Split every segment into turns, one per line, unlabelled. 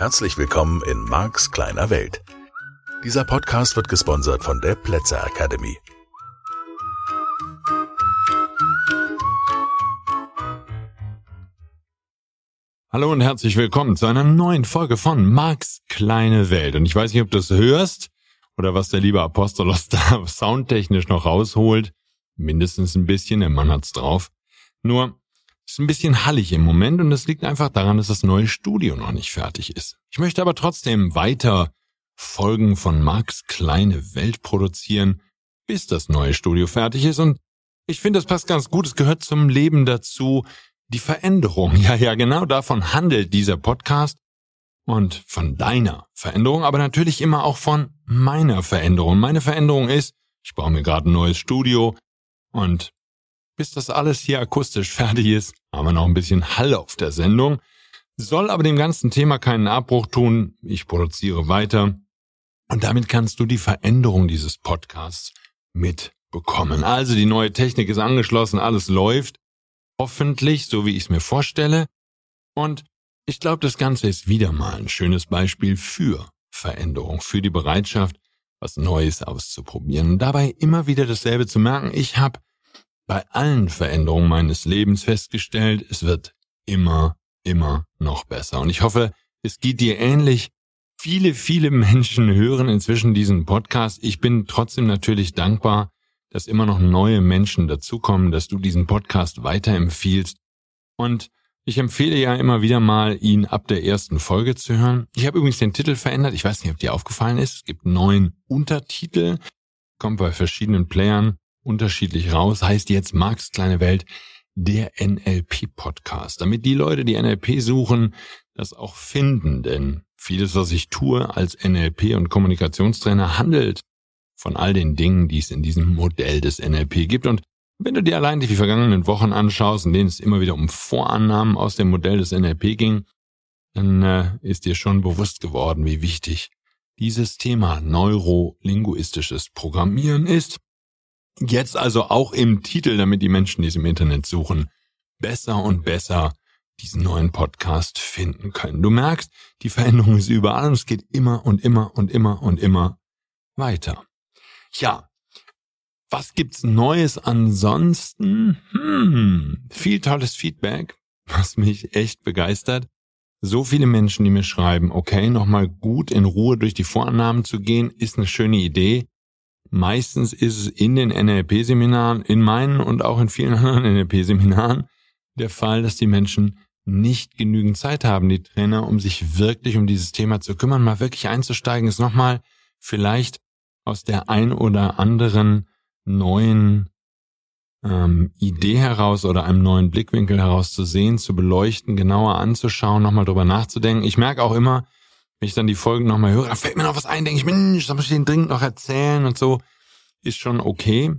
Herzlich willkommen in Marks kleiner Welt. Dieser Podcast wird gesponsert von der Plätzer Academy.
Hallo und herzlich willkommen zu einer neuen Folge von Marks kleine Welt. Und ich weiß nicht, ob du es hörst oder was der liebe Apostolos da soundtechnisch noch rausholt. Mindestens ein bisschen, der Mann hat's drauf. Nur, ist ein bisschen hallig im Moment und das liegt einfach daran, dass das neue Studio noch nicht fertig ist. Ich möchte aber trotzdem weiter Folgen von Marks kleine Welt produzieren, bis das neue Studio fertig ist und ich finde, das passt ganz gut. Es gehört zum Leben dazu, die Veränderung. Ja, ja, genau davon handelt dieser Podcast und von deiner Veränderung, aber natürlich immer auch von meiner Veränderung. Meine Veränderung ist, ich baue mir gerade ein neues Studio und bis das alles hier akustisch fertig ist, haben wir noch ein bisschen Hall auf der Sendung. Soll aber dem ganzen Thema keinen Abbruch tun. Ich produziere weiter. Und damit kannst du die Veränderung dieses Podcasts mitbekommen. Also die neue Technik ist angeschlossen, alles läuft. Hoffentlich, so wie ich es mir vorstelle. Und ich glaube, das Ganze ist wieder mal ein schönes Beispiel für Veränderung, für die Bereitschaft, was Neues auszuprobieren. Dabei immer wieder dasselbe zu merken. Ich habe bei allen Veränderungen meines Lebens festgestellt, es wird immer, immer noch besser. Und ich hoffe, es geht dir ähnlich. Viele, viele Menschen hören inzwischen diesen Podcast. Ich bin trotzdem natürlich dankbar, dass immer noch neue Menschen dazukommen, dass du diesen Podcast weiterempfiehlst. Und ich empfehle ja immer wieder mal, ihn ab der ersten Folge zu hören. Ich habe übrigens den Titel verändert. Ich weiß nicht, ob dir aufgefallen ist. Es gibt neun Untertitel. Kommt bei verschiedenen Playern unterschiedlich raus, heißt jetzt Marx kleine Welt der NLP-Podcast, damit die Leute, die NLP suchen, das auch finden, denn vieles, was ich tue als NLP und Kommunikationstrainer, handelt von all den Dingen, die es in diesem Modell des NLP gibt. Und wenn du dir allein die vergangenen Wochen anschaust, in denen es immer wieder um Vorannahmen aus dem Modell des NLP ging, dann äh, ist dir schon bewusst geworden, wie wichtig dieses Thema neurolinguistisches Programmieren ist Jetzt also auch im Titel, damit die Menschen, die es im Internet suchen, besser und besser diesen neuen Podcast finden können. Du merkst, die Veränderung ist überall und es geht immer und immer und immer und immer weiter. Ja, was gibt's Neues ansonsten? Hm, viel tolles Feedback, was mich echt begeistert. So viele Menschen, die mir schreiben, okay, nochmal gut in Ruhe durch die Vorannahmen zu gehen, ist eine schöne Idee. Meistens ist es in den NLP-Seminaren, in meinen und auch in vielen anderen NLP-Seminaren der Fall, dass die Menschen nicht genügend Zeit haben, die Trainer, um sich wirklich um dieses Thema zu kümmern, mal wirklich einzusteigen, ist nochmal vielleicht aus der ein oder anderen neuen ähm, Idee heraus oder einem neuen Blickwinkel heraus zu sehen, zu beleuchten, genauer anzuschauen, nochmal drüber nachzudenken. Ich merke auch immer, wenn ich dann die Folgen nochmal höre, da fällt mir noch was ein, denke ich, Mensch, da muss ich den dringend noch erzählen und so. Ist schon okay.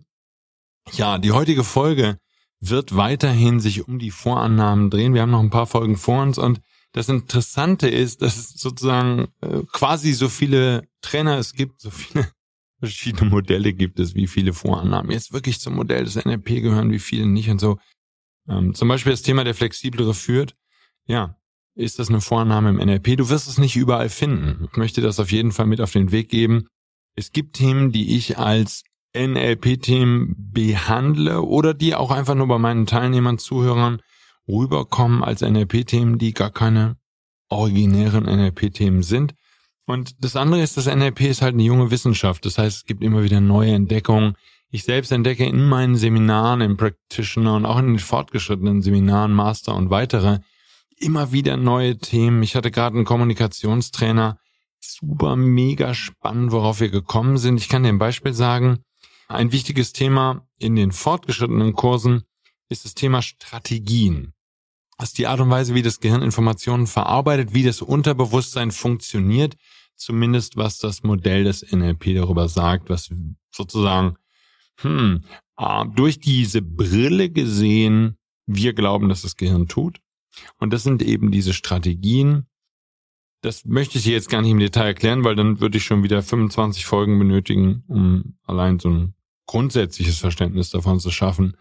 Ja, die heutige Folge wird weiterhin sich um die Vorannahmen drehen. Wir haben noch ein paar Folgen vor uns und das Interessante ist, dass es sozusagen äh, quasi so viele Trainer es gibt, so viele verschiedene Modelle gibt es, wie viele Vorannahmen jetzt wirklich zum Modell des NLP gehören, wie viele nicht und so. Ähm, zum Beispiel das Thema der flexiblere führt. Ja, ist das eine Vorname im NLP. Du wirst es nicht überall finden. Ich möchte das auf jeden Fall mit auf den Weg geben. Es gibt Themen, die ich als NLP-Themen behandle oder die auch einfach nur bei meinen Teilnehmern, Zuhörern rüberkommen als NLP-Themen, die gar keine originären NLP-Themen sind. Und das andere ist, das NLP ist halt eine junge Wissenschaft. Das heißt, es gibt immer wieder neue Entdeckungen. Ich selbst entdecke in meinen Seminaren, im Practitioner und auch in den fortgeschrittenen Seminaren, Master und weitere, immer wieder neue Themen. Ich hatte gerade einen Kommunikationstrainer. Super, mega spannend, worauf wir gekommen sind. Ich kann dir ein Beispiel sagen. Ein wichtiges Thema in den fortgeschrittenen Kursen ist das Thema Strategien. Das ist die Art und Weise, wie das Gehirn Informationen verarbeitet, wie das Unterbewusstsein funktioniert, zumindest was das Modell des NLP darüber sagt, was sozusagen hm, ah, durch diese Brille gesehen wir glauben, dass das Gehirn tut. Und das sind eben diese Strategien. Das möchte ich jetzt gar nicht im Detail erklären, weil dann würde ich schon wieder 25 Folgen benötigen, um allein so ein grundsätzliches Verständnis davon zu schaffen,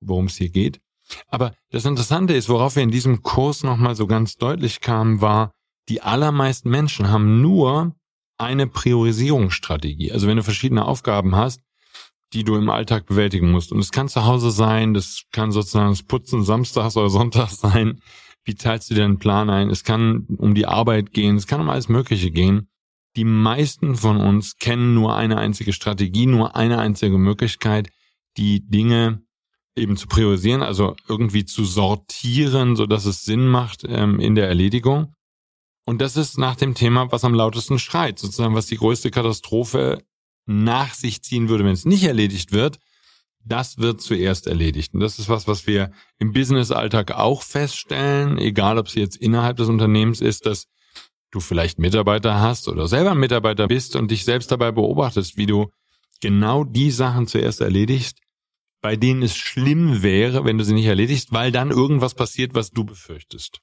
worum es hier geht. Aber das Interessante ist, worauf wir in diesem Kurs nochmal so ganz deutlich kamen, war die allermeisten Menschen haben nur eine Priorisierungsstrategie. Also wenn du verschiedene Aufgaben hast, die du im Alltag bewältigen musst. Und es kann zu Hause sein, das kann sozusagen das Putzen samstags oder sonntags sein. Wie teilst du deinen Plan ein? Es kann um die Arbeit gehen, es kann um alles Mögliche gehen. Die meisten von uns kennen nur eine einzige Strategie, nur eine einzige Möglichkeit, die Dinge eben zu priorisieren, also irgendwie zu sortieren, so dass es Sinn macht ähm, in der Erledigung. Und das ist nach dem Thema, was am lautesten schreit, sozusagen, was die größte Katastrophe nach sich ziehen würde, wenn es nicht erledigt wird. Das wird zuerst erledigt. Und das ist was, was wir im Business-Alltag auch feststellen, egal ob es jetzt innerhalb des Unternehmens ist, dass du vielleicht Mitarbeiter hast oder selber Mitarbeiter bist und dich selbst dabei beobachtest, wie du genau die Sachen zuerst erledigst, bei denen es schlimm wäre, wenn du sie nicht erledigst, weil dann irgendwas passiert, was du befürchtest.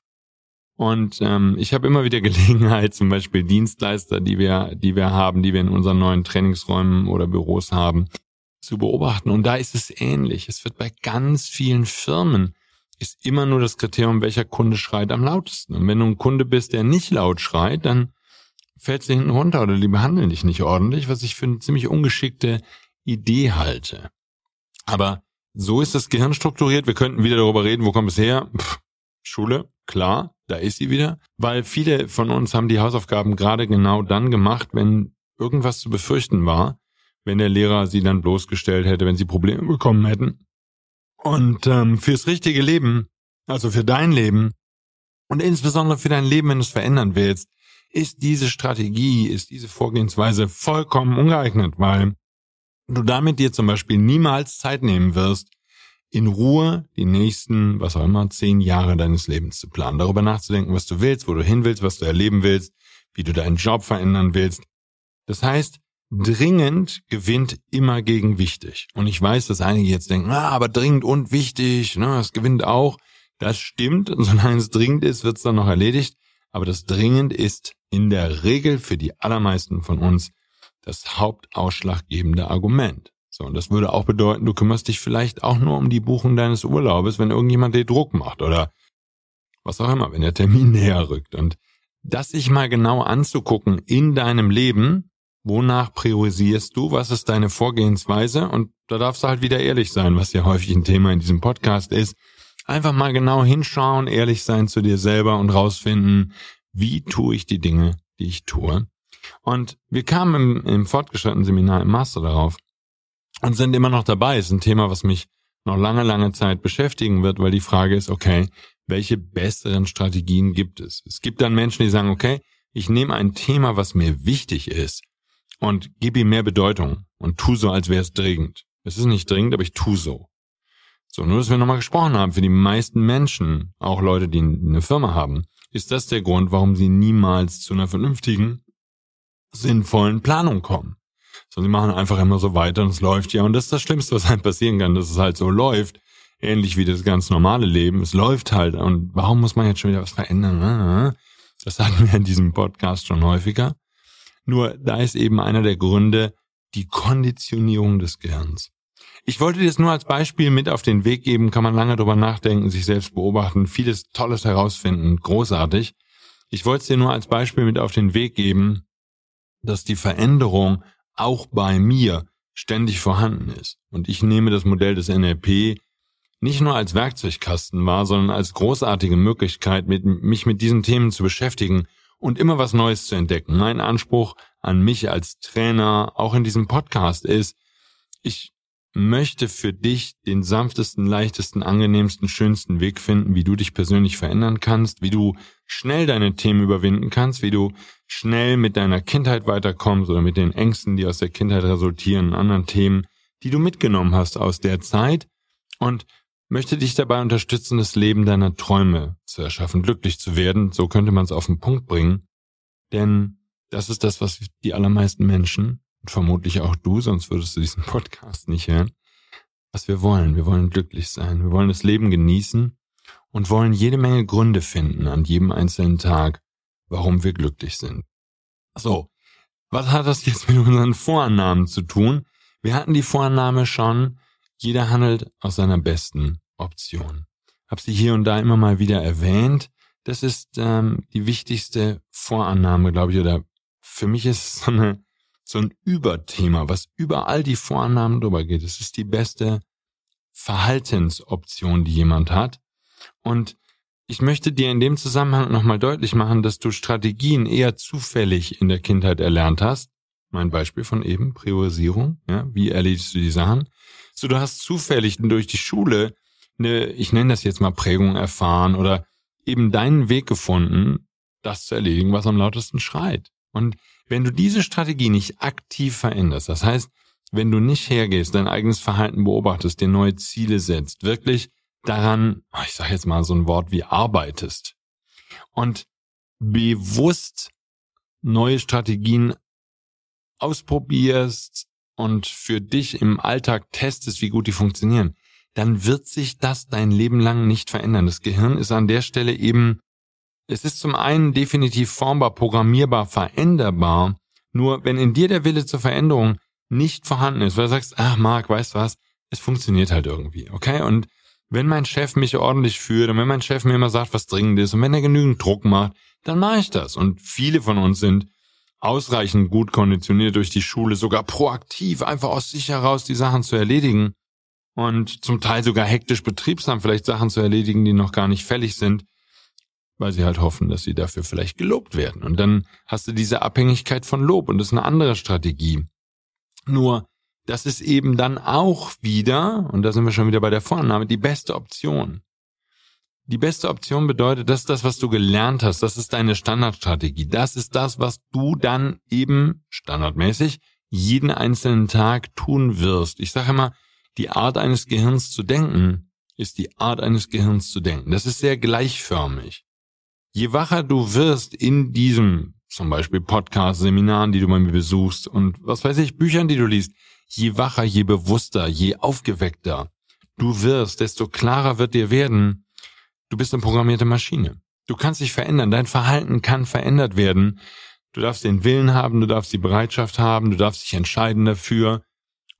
Und ähm, ich habe immer wieder Gelegenheit, zum Beispiel Dienstleister, die wir, die wir haben, die wir in unseren neuen Trainingsräumen oder Büros haben, zu beobachten. Und da ist es ähnlich. Es wird bei ganz vielen Firmen ist immer nur das Kriterium, welcher Kunde schreit am lautesten. Und wenn du ein Kunde bist, der nicht laut schreit, dann fällt du hinten runter oder die behandeln dich nicht ordentlich, was ich für eine ziemlich ungeschickte Idee halte. Aber so ist das Gehirn strukturiert. Wir könnten wieder darüber reden, wo kommt es her? Pff, Schule, klar, da ist sie wieder. Weil viele von uns haben die Hausaufgaben gerade genau dann gemacht, wenn irgendwas zu befürchten war, wenn der Lehrer sie dann bloßgestellt hätte, wenn sie Probleme bekommen hätten. Und ähm, fürs richtige Leben, also für dein Leben und insbesondere für dein Leben, wenn du es verändern willst, ist diese Strategie, ist diese Vorgehensweise vollkommen ungeeignet, weil du damit dir zum Beispiel niemals Zeit nehmen wirst, in Ruhe die nächsten, was auch immer, zehn Jahre deines Lebens zu planen, darüber nachzudenken, was du willst, wo du hin willst, was du erleben willst, wie du deinen Job verändern willst. Das heißt, dringend gewinnt immer gegen wichtig. Und ich weiß, dass einige jetzt denken, ah, aber dringend und wichtig, ne, das gewinnt auch. Das stimmt, solange es dringend ist, wird es dann noch erledigt. Aber das dringend ist in der Regel für die allermeisten von uns das hauptausschlaggebende Argument. So, und das würde auch bedeuten, du kümmerst dich vielleicht auch nur um die Buchung deines Urlaubes, wenn irgendjemand dir Druck macht oder was auch immer, wenn der Termin näher rückt. Und das sich mal genau anzugucken in deinem Leben, wonach priorisierst du, was ist deine Vorgehensweise und da darfst du halt wieder ehrlich sein, was ja häufig ein Thema in diesem Podcast ist. Einfach mal genau hinschauen, ehrlich sein zu dir selber und rausfinden, wie tue ich die Dinge, die ich tue. Und wir kamen im, im fortgeschrittenen Seminar im Master darauf und sind immer noch dabei. Ist ein Thema, was mich noch lange, lange Zeit beschäftigen wird, weil die Frage ist, okay, welche besseren Strategien gibt es? Es gibt dann Menschen, die sagen, okay, ich nehme ein Thema, was mir wichtig ist und gib ihm mehr Bedeutung und tu so, als wäre es dringend. Es ist nicht dringend, aber ich tu so. So, nur dass wir nochmal gesprochen haben, für die meisten Menschen, auch Leute, die eine Firma haben, ist das der Grund, warum sie niemals zu einer vernünftigen, sinnvollen Planung kommen. So, sie machen einfach immer so weiter und es läuft ja. Und das ist das Schlimmste, was halt passieren kann, dass es halt so läuft. Ähnlich wie das ganz normale Leben. Es läuft halt. Und warum muss man jetzt schon wieder was verändern? Das hatten wir in diesem Podcast schon häufiger. Nur da ist eben einer der Gründe die Konditionierung des Gehirns. Ich wollte dir das nur als Beispiel mit auf den Weg geben, kann man lange drüber nachdenken, sich selbst beobachten, vieles Tolles herausfinden, großartig. Ich wollte es dir nur als Beispiel mit auf den Weg geben, dass die Veränderung auch bei mir ständig vorhanden ist. Und ich nehme das Modell des NLP nicht nur als Werkzeugkasten wahr, sondern als großartige Möglichkeit, mit, mich mit diesen Themen zu beschäftigen und immer was Neues zu entdecken. Mein Anspruch an mich als Trainer, auch in diesem Podcast, ist, ich möchte für dich den sanftesten, leichtesten, angenehmsten, schönsten Weg finden, wie du dich persönlich verändern kannst, wie du schnell deine Themen überwinden kannst, wie du schnell mit deiner Kindheit weiterkommst oder mit den Ängsten, die aus der Kindheit resultieren, anderen Themen, die du mitgenommen hast aus der Zeit und möchte dich dabei unterstützen, das Leben deiner Träume zu erschaffen, glücklich zu werden. So könnte man es auf den Punkt bringen. Denn das ist das, was die allermeisten Menschen, und vermutlich auch du, sonst würdest du diesen Podcast nicht hören, was wir wollen. Wir wollen glücklich sein. Wir wollen das Leben genießen und wollen jede Menge Gründe finden an jedem einzelnen Tag, warum wir glücklich sind. So, was hat das jetzt mit unseren Vorannahmen zu tun? Wir hatten die Vorannahme schon, jeder handelt aus seiner besten Option. Hab sie hier und da immer mal wieder erwähnt, das ist ähm, die wichtigste Vorannahme, glaube ich, oder für mich ist es so, eine, so ein Überthema, was über all die Vorannahmen drüber geht. Es ist die beste Verhaltensoption, die jemand hat. Und ich möchte dir in dem Zusammenhang nochmal deutlich machen, dass du Strategien eher zufällig in der Kindheit erlernt hast. Mein Beispiel von eben, Priorisierung, ja, wie erledigst du die Sachen? So, du hast zufällig durch die Schule eine, ich nenne das jetzt mal Prägung erfahren oder eben deinen Weg gefunden, das zu erledigen, was am lautesten schreit. Und wenn du diese Strategie nicht aktiv veränderst, das heißt, wenn du nicht hergehst, dein eigenes Verhalten beobachtest, dir neue Ziele setzt, wirklich daran, ich sage jetzt mal so ein Wort wie arbeitest und bewusst neue Strategien ausprobierst und für dich im Alltag testest, wie gut die funktionieren, dann wird sich das dein Leben lang nicht verändern. Das Gehirn ist an der Stelle eben, es ist zum einen definitiv formbar, programmierbar, veränderbar. Nur wenn in dir der Wille zur Veränderung nicht vorhanden ist, weil du sagst, ach Marc, weißt du was, es funktioniert halt irgendwie, okay? Und wenn mein Chef mich ordentlich führt und wenn mein Chef mir immer sagt, was dringend ist und wenn er genügend Druck macht, dann mache ich das. Und viele von uns sind ausreichend gut konditioniert durch die Schule, sogar proaktiv, einfach aus sich heraus die Sachen zu erledigen und zum Teil sogar hektisch betriebsam vielleicht Sachen zu erledigen, die noch gar nicht fällig sind, weil sie halt hoffen, dass sie dafür vielleicht gelobt werden. Und dann hast du diese Abhängigkeit von Lob und das ist eine andere Strategie. Nur, das ist eben dann auch wieder, und da sind wir schon wieder bei der Vorannahme, die beste Option. Die beste Option bedeutet, das ist das, was du gelernt hast, das ist deine Standardstrategie, das ist das, was du dann eben standardmäßig jeden einzelnen Tag tun wirst. Ich sage immer, die Art eines Gehirns zu denken ist die Art eines Gehirns zu denken. Das ist sehr gleichförmig. Je wacher du wirst in diesem zum Beispiel Podcasts, Seminaren, die du bei mir besuchst und was weiß ich, Büchern, die du liest, je wacher, je bewusster, je aufgeweckter du wirst, desto klarer wird dir werden, du bist eine programmierte Maschine. Du kannst dich verändern, dein Verhalten kann verändert werden. Du darfst den Willen haben, du darfst die Bereitschaft haben, du darfst dich entscheiden dafür.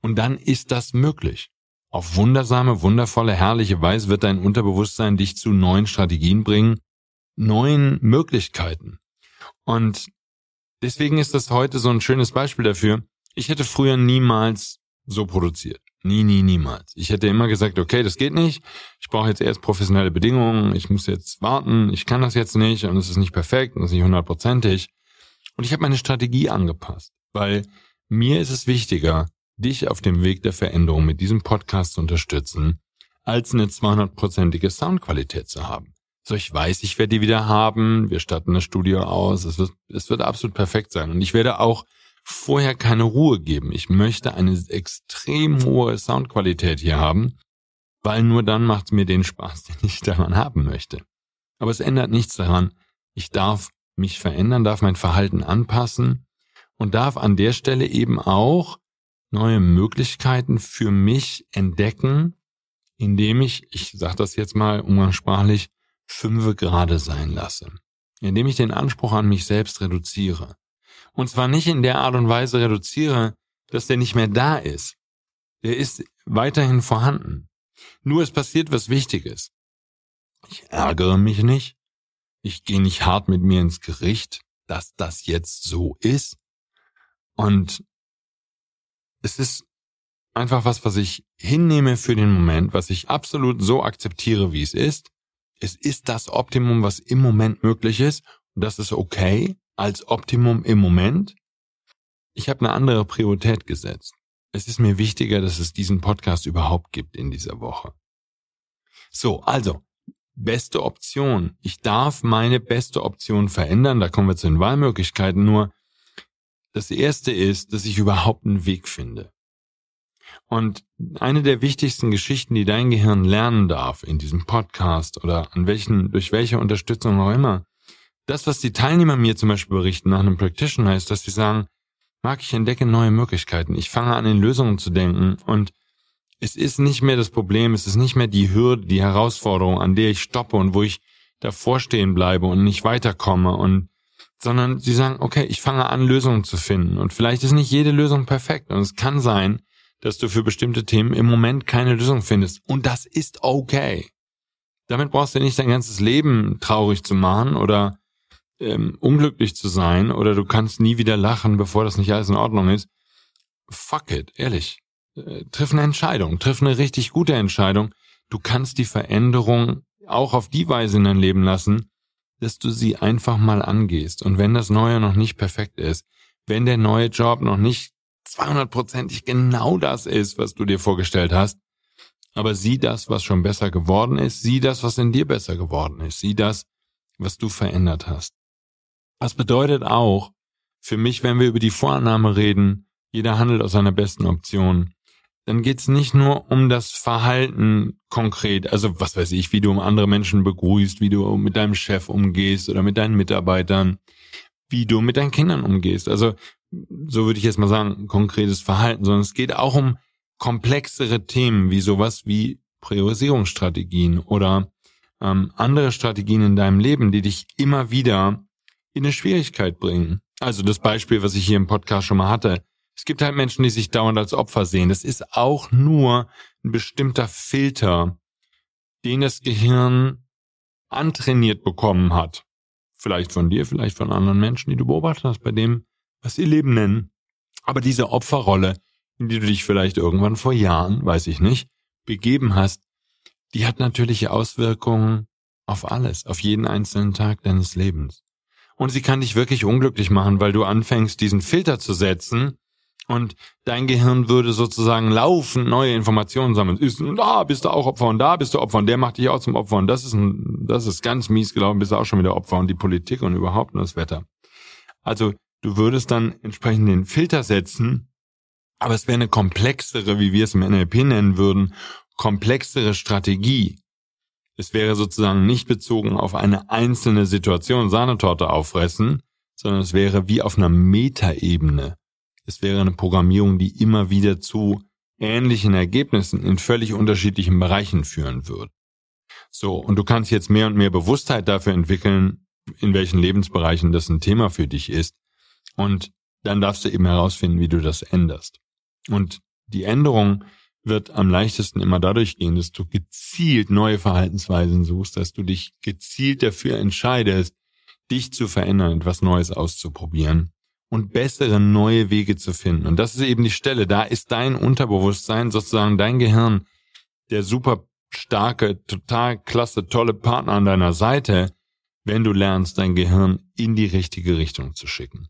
Und dann ist das möglich. Auf wundersame, wundervolle, herrliche Weise wird dein Unterbewusstsein dich zu neuen Strategien bringen, neuen Möglichkeiten. Und deswegen ist das heute so ein schönes Beispiel dafür. Ich hätte früher niemals so produziert. Nie, nie, niemals. Ich hätte immer gesagt, okay, das geht nicht. Ich brauche jetzt erst professionelle Bedingungen. Ich muss jetzt warten. Ich kann das jetzt nicht und es ist nicht perfekt und es ist nicht hundertprozentig. Und ich habe meine Strategie angepasst, weil mir ist es wichtiger, dich auf dem Weg der Veränderung mit diesem Podcast zu unterstützen, als eine 200-prozentige Soundqualität zu haben. So, ich weiß, ich werde die wieder haben. Wir statten das Studio aus. Es wird, es wird absolut perfekt sein. Und ich werde auch vorher keine Ruhe geben. Ich möchte eine extrem hohe Soundqualität hier haben, weil nur dann macht es mir den Spaß, den ich daran haben möchte. Aber es ändert nichts daran. Ich darf mich verändern, darf mein Verhalten anpassen und darf an der Stelle eben auch neue Möglichkeiten für mich entdecken, indem ich, ich sage das jetzt mal umgangssprachlich, fünfe gerade sein lasse, indem ich den Anspruch an mich selbst reduziere. Und zwar nicht in der Art und Weise reduziere, dass der nicht mehr da ist. Der ist weiterhin vorhanden. Nur es passiert was Wichtiges. Ich ärgere mich nicht. Ich gehe nicht hart mit mir ins Gericht, dass das jetzt so ist. Und es ist einfach was, was ich hinnehme für den Moment, was ich absolut so akzeptiere, wie es ist es ist das Optimum, was im Moment möglich ist. Und das ist okay als Optimum im Moment. Ich habe eine andere Priorität gesetzt. Es ist mir wichtiger, dass es diesen Podcast überhaupt gibt in dieser Woche. So, also, beste Option. Ich darf meine beste Option verändern. Da kommen wir zu den Wahlmöglichkeiten. Nur das erste ist, dass ich überhaupt einen Weg finde. Und eine der wichtigsten Geschichten, die dein Gehirn lernen darf in diesem Podcast oder an welchen, durch welche Unterstützung auch immer, das, was die Teilnehmer mir zum Beispiel berichten nach einem Practitioner, ist, dass sie sagen, Marc, ich entdecke neue Möglichkeiten. Ich fange an, in Lösungen zu denken und es ist nicht mehr das Problem, es ist nicht mehr die Hürde, die Herausforderung, an der ich stoppe und wo ich davor stehen bleibe und nicht weiterkomme und sondern sie sagen, okay, ich fange an, Lösungen zu finden. Und vielleicht ist nicht jede Lösung perfekt. Und es kann sein, dass du für bestimmte Themen im Moment keine Lösung findest. Und das ist okay. Damit brauchst du nicht dein ganzes Leben traurig zu machen oder ähm, unglücklich zu sein oder du kannst nie wieder lachen, bevor das nicht alles in Ordnung ist. Fuck it, ehrlich. Äh, triff eine Entscheidung, triff eine richtig gute Entscheidung. Du kannst die Veränderung auch auf die Weise in dein Leben lassen, dass du sie einfach mal angehst. Und wenn das Neue noch nicht perfekt ist, wenn der neue Job noch nicht 200%ig genau das ist, was du dir vorgestellt hast, aber sieh das, was schon besser geworden ist, sieh das, was in dir besser geworden ist, sieh das, was du verändert hast. Das bedeutet auch, für mich, wenn wir über die Vorannahme reden, jeder handelt aus seiner besten Option, dann geht's nicht nur um das Verhalten konkret, also was weiß ich, wie du um andere Menschen begrüßt, wie du mit deinem Chef umgehst oder mit deinen Mitarbeitern, wie du mit deinen Kindern umgehst. Also so würde ich jetzt mal sagen, konkretes Verhalten, sondern es geht auch um komplexere Themen wie sowas wie Priorisierungsstrategien oder ähm, andere Strategien in deinem Leben, die dich immer wieder in eine Schwierigkeit bringen. Also das Beispiel, was ich hier im Podcast schon mal hatte, es gibt halt Menschen, die sich dauernd als Opfer sehen. Das ist auch nur ein bestimmter Filter, den das Gehirn antrainiert bekommen hat. Vielleicht von dir, vielleicht von anderen Menschen, die du beobachtet hast, bei dem, was sie Leben nennen. Aber diese Opferrolle, in die du dich vielleicht irgendwann vor Jahren, weiß ich nicht, begeben hast, die hat natürliche Auswirkungen auf alles, auf jeden einzelnen Tag deines Lebens. Und sie kann dich wirklich unglücklich machen, weil du anfängst, diesen Filter zu setzen, und dein Gehirn würde sozusagen laufend neue Informationen sammeln. Ist, da bist du auch Opfer und da bist du Opfer und der macht dich auch zum Opfer und das ist ein, das ist ganz mies gelaufen, bist du auch schon wieder Opfer und die Politik und überhaupt nur das Wetter. Also du würdest dann entsprechend den Filter setzen, aber es wäre eine komplexere, wie wir es im NLP nennen würden, komplexere Strategie. Es wäre sozusagen nicht bezogen auf eine einzelne Situation Sahnetorte auffressen, sondern es wäre wie auf einer Metaebene es wäre eine Programmierung, die immer wieder zu ähnlichen Ergebnissen in völlig unterschiedlichen Bereichen führen wird. So, und du kannst jetzt mehr und mehr Bewusstheit dafür entwickeln, in welchen Lebensbereichen das ein Thema für dich ist. Und dann darfst du eben herausfinden, wie du das änderst. Und die Änderung wird am leichtesten immer dadurch gehen, dass du gezielt neue Verhaltensweisen suchst, dass du dich gezielt dafür entscheidest, dich zu verändern, etwas Neues auszuprobieren und bessere neue Wege zu finden. Und das ist eben die Stelle. Da ist dein Unterbewusstsein, sozusagen dein Gehirn, der super starke, total klasse, tolle Partner an deiner Seite, wenn du lernst, dein Gehirn in die richtige Richtung zu schicken.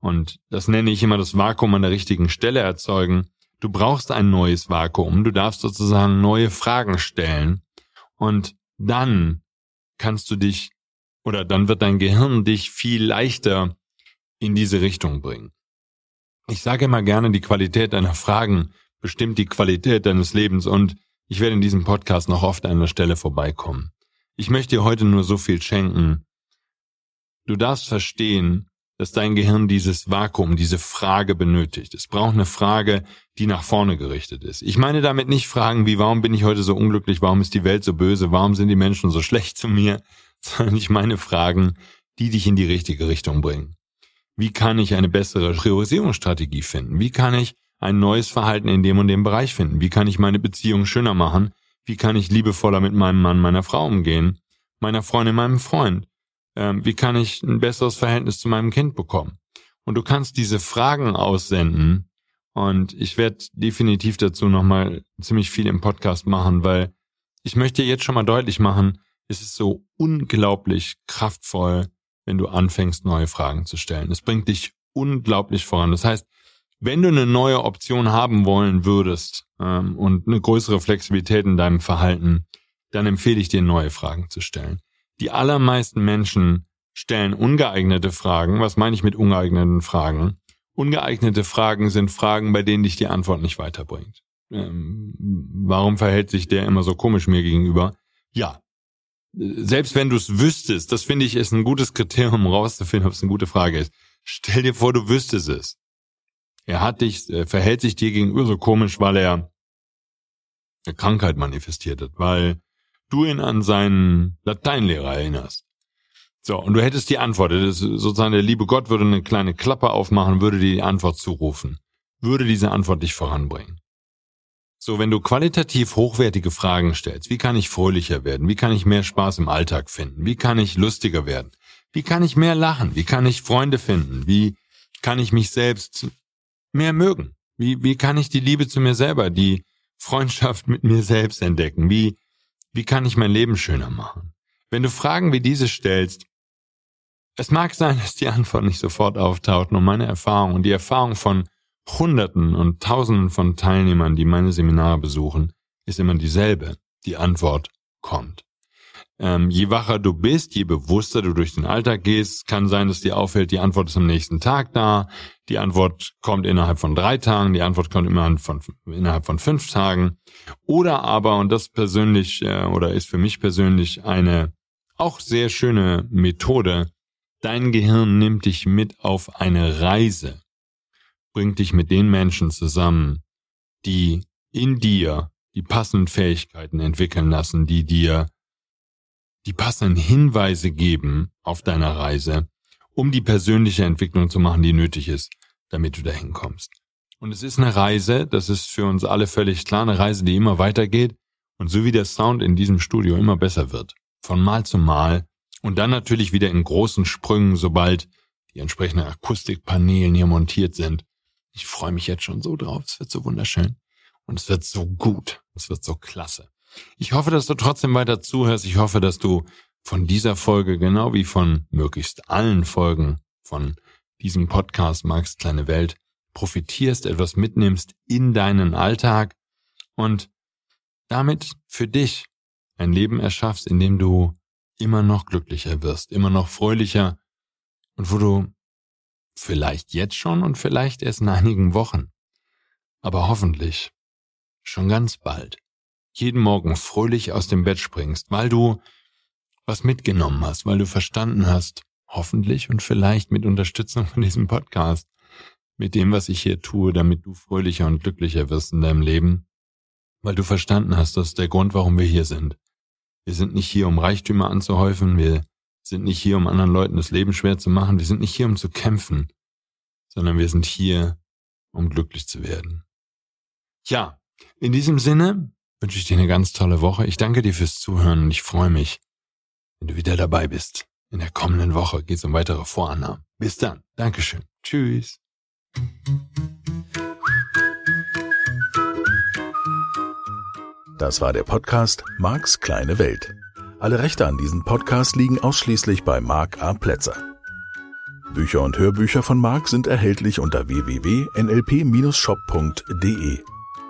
Und das nenne ich immer das Vakuum an der richtigen Stelle erzeugen. Du brauchst ein neues Vakuum. Du darfst sozusagen neue Fragen stellen. Und dann kannst du dich, oder dann wird dein Gehirn dich viel leichter in diese Richtung bringen. Ich sage immer gerne, die Qualität deiner Fragen bestimmt die Qualität deines Lebens und ich werde in diesem Podcast noch oft an der Stelle vorbeikommen. Ich möchte dir heute nur so viel schenken. Du darfst verstehen, dass dein Gehirn dieses Vakuum, diese Frage benötigt. Es braucht eine Frage, die nach vorne gerichtet ist. Ich meine damit nicht Fragen wie, warum bin ich heute so unglücklich, warum ist die Welt so böse, warum sind die Menschen so schlecht zu mir, sondern ich meine Fragen, die dich in die richtige Richtung bringen. Wie kann ich eine bessere Priorisierungsstrategie finden? Wie kann ich ein neues Verhalten in dem und dem Bereich finden? Wie kann ich meine Beziehung schöner machen? Wie kann ich liebevoller mit meinem Mann, meiner Frau umgehen? Meiner Freundin, meinem Freund? Ähm, wie kann ich ein besseres Verhältnis zu meinem Kind bekommen? Und du kannst diese Fragen aussenden und ich werde definitiv dazu nochmal ziemlich viel im Podcast machen, weil ich möchte jetzt schon mal deutlich machen, es ist so unglaublich kraftvoll, wenn du anfängst, neue Fragen zu stellen. Es bringt dich unglaublich voran. Das heißt, wenn du eine neue Option haben wollen würdest ähm, und eine größere Flexibilität in deinem Verhalten, dann empfehle ich dir, neue Fragen zu stellen. Die allermeisten Menschen stellen ungeeignete Fragen. Was meine ich mit ungeeigneten Fragen? Ungeeignete Fragen sind Fragen, bei denen dich die Antwort nicht weiterbringt. Ähm, warum verhält sich der immer so komisch mir gegenüber? Ja, selbst wenn du es wüsstest, das finde ich ist ein gutes Kriterium, um rauszufinden, ob es eine gute Frage ist. Stell dir vor, du wüsstest es. Er hat dich, er verhält sich dir gegenüber so komisch, weil er eine Krankheit manifestiert hat, weil du ihn an seinen Lateinlehrer erinnerst. So, und du hättest die Antwort, das sozusagen der liebe Gott würde eine kleine Klappe aufmachen, würde dir die Antwort zurufen. Würde diese Antwort dich voranbringen? So, wenn du qualitativ hochwertige Fragen stellst, wie kann ich fröhlicher werden? Wie kann ich mehr Spaß im Alltag finden? Wie kann ich lustiger werden? Wie kann ich mehr lachen? Wie kann ich Freunde finden? Wie kann ich mich selbst mehr mögen? Wie, wie kann ich die Liebe zu mir selber, die Freundschaft mit mir selbst entdecken? Wie, wie kann ich mein Leben schöner machen? Wenn du Fragen wie diese stellst, es mag sein, dass die Antwort nicht sofort auftaucht, nur meine Erfahrung und die Erfahrung von Hunderten und Tausenden von Teilnehmern, die meine Seminare besuchen, ist immer dieselbe. Die Antwort kommt. Ähm, je wacher du bist, je bewusster du durch den Alltag gehst, kann sein, dass dir auffällt, die Antwort ist am nächsten Tag da, die Antwort kommt innerhalb von drei Tagen, die Antwort kommt innerhalb von, innerhalb von fünf Tagen. Oder aber, und das persönlich äh, oder ist für mich persönlich eine auch sehr schöne Methode, dein Gehirn nimmt dich mit auf eine Reise bringt dich mit den Menschen zusammen, die in dir die passenden Fähigkeiten entwickeln lassen, die dir die passenden Hinweise geben auf deiner Reise, um die persönliche Entwicklung zu machen, die nötig ist, damit du dahin kommst. Und es ist eine Reise, das ist für uns alle völlig klar, eine Reise, die immer weitergeht und so wie der Sound in diesem Studio immer besser wird, von Mal zu Mal und dann natürlich wieder in großen Sprüngen, sobald die entsprechenden Akustikpanelen hier montiert sind, ich freue mich jetzt schon so drauf. Es wird so wunderschön. Und es wird so gut. Es wird so klasse. Ich hoffe, dass du trotzdem weiter zuhörst. Ich hoffe, dass du von dieser Folge, genau wie von möglichst allen Folgen von diesem Podcast Marks kleine Welt, profitierst, etwas mitnimmst in deinen Alltag und damit für dich ein Leben erschaffst, in dem du immer noch glücklicher wirst, immer noch fröhlicher und wo du Vielleicht jetzt schon und vielleicht erst in einigen Wochen. Aber hoffentlich schon ganz bald. Jeden Morgen fröhlich aus dem Bett springst, weil du was mitgenommen hast, weil du verstanden hast, hoffentlich und vielleicht mit Unterstützung von diesem Podcast, mit dem, was ich hier tue, damit du fröhlicher und glücklicher wirst in deinem Leben, weil du verstanden hast, das ist der Grund, warum wir hier sind. Wir sind nicht hier, um Reichtümer anzuhäufen, wir sind nicht hier, um anderen Leuten das Leben schwer zu machen. Wir sind nicht hier, um zu kämpfen, sondern wir sind hier, um glücklich zu werden. Ja, in diesem Sinne wünsche ich dir eine ganz tolle Woche. Ich danke dir fürs Zuhören und ich freue mich, wenn du wieder dabei bist. In der kommenden Woche geht es um weitere Vorannahmen. Bis dann. Dankeschön. Tschüss.
Das war der Podcast Marks kleine Welt. Alle Rechte an diesem Podcast liegen ausschließlich bei Mark A. Plätzer. Bücher und Hörbücher von Mark sind erhältlich unter www.nlp-shop.de.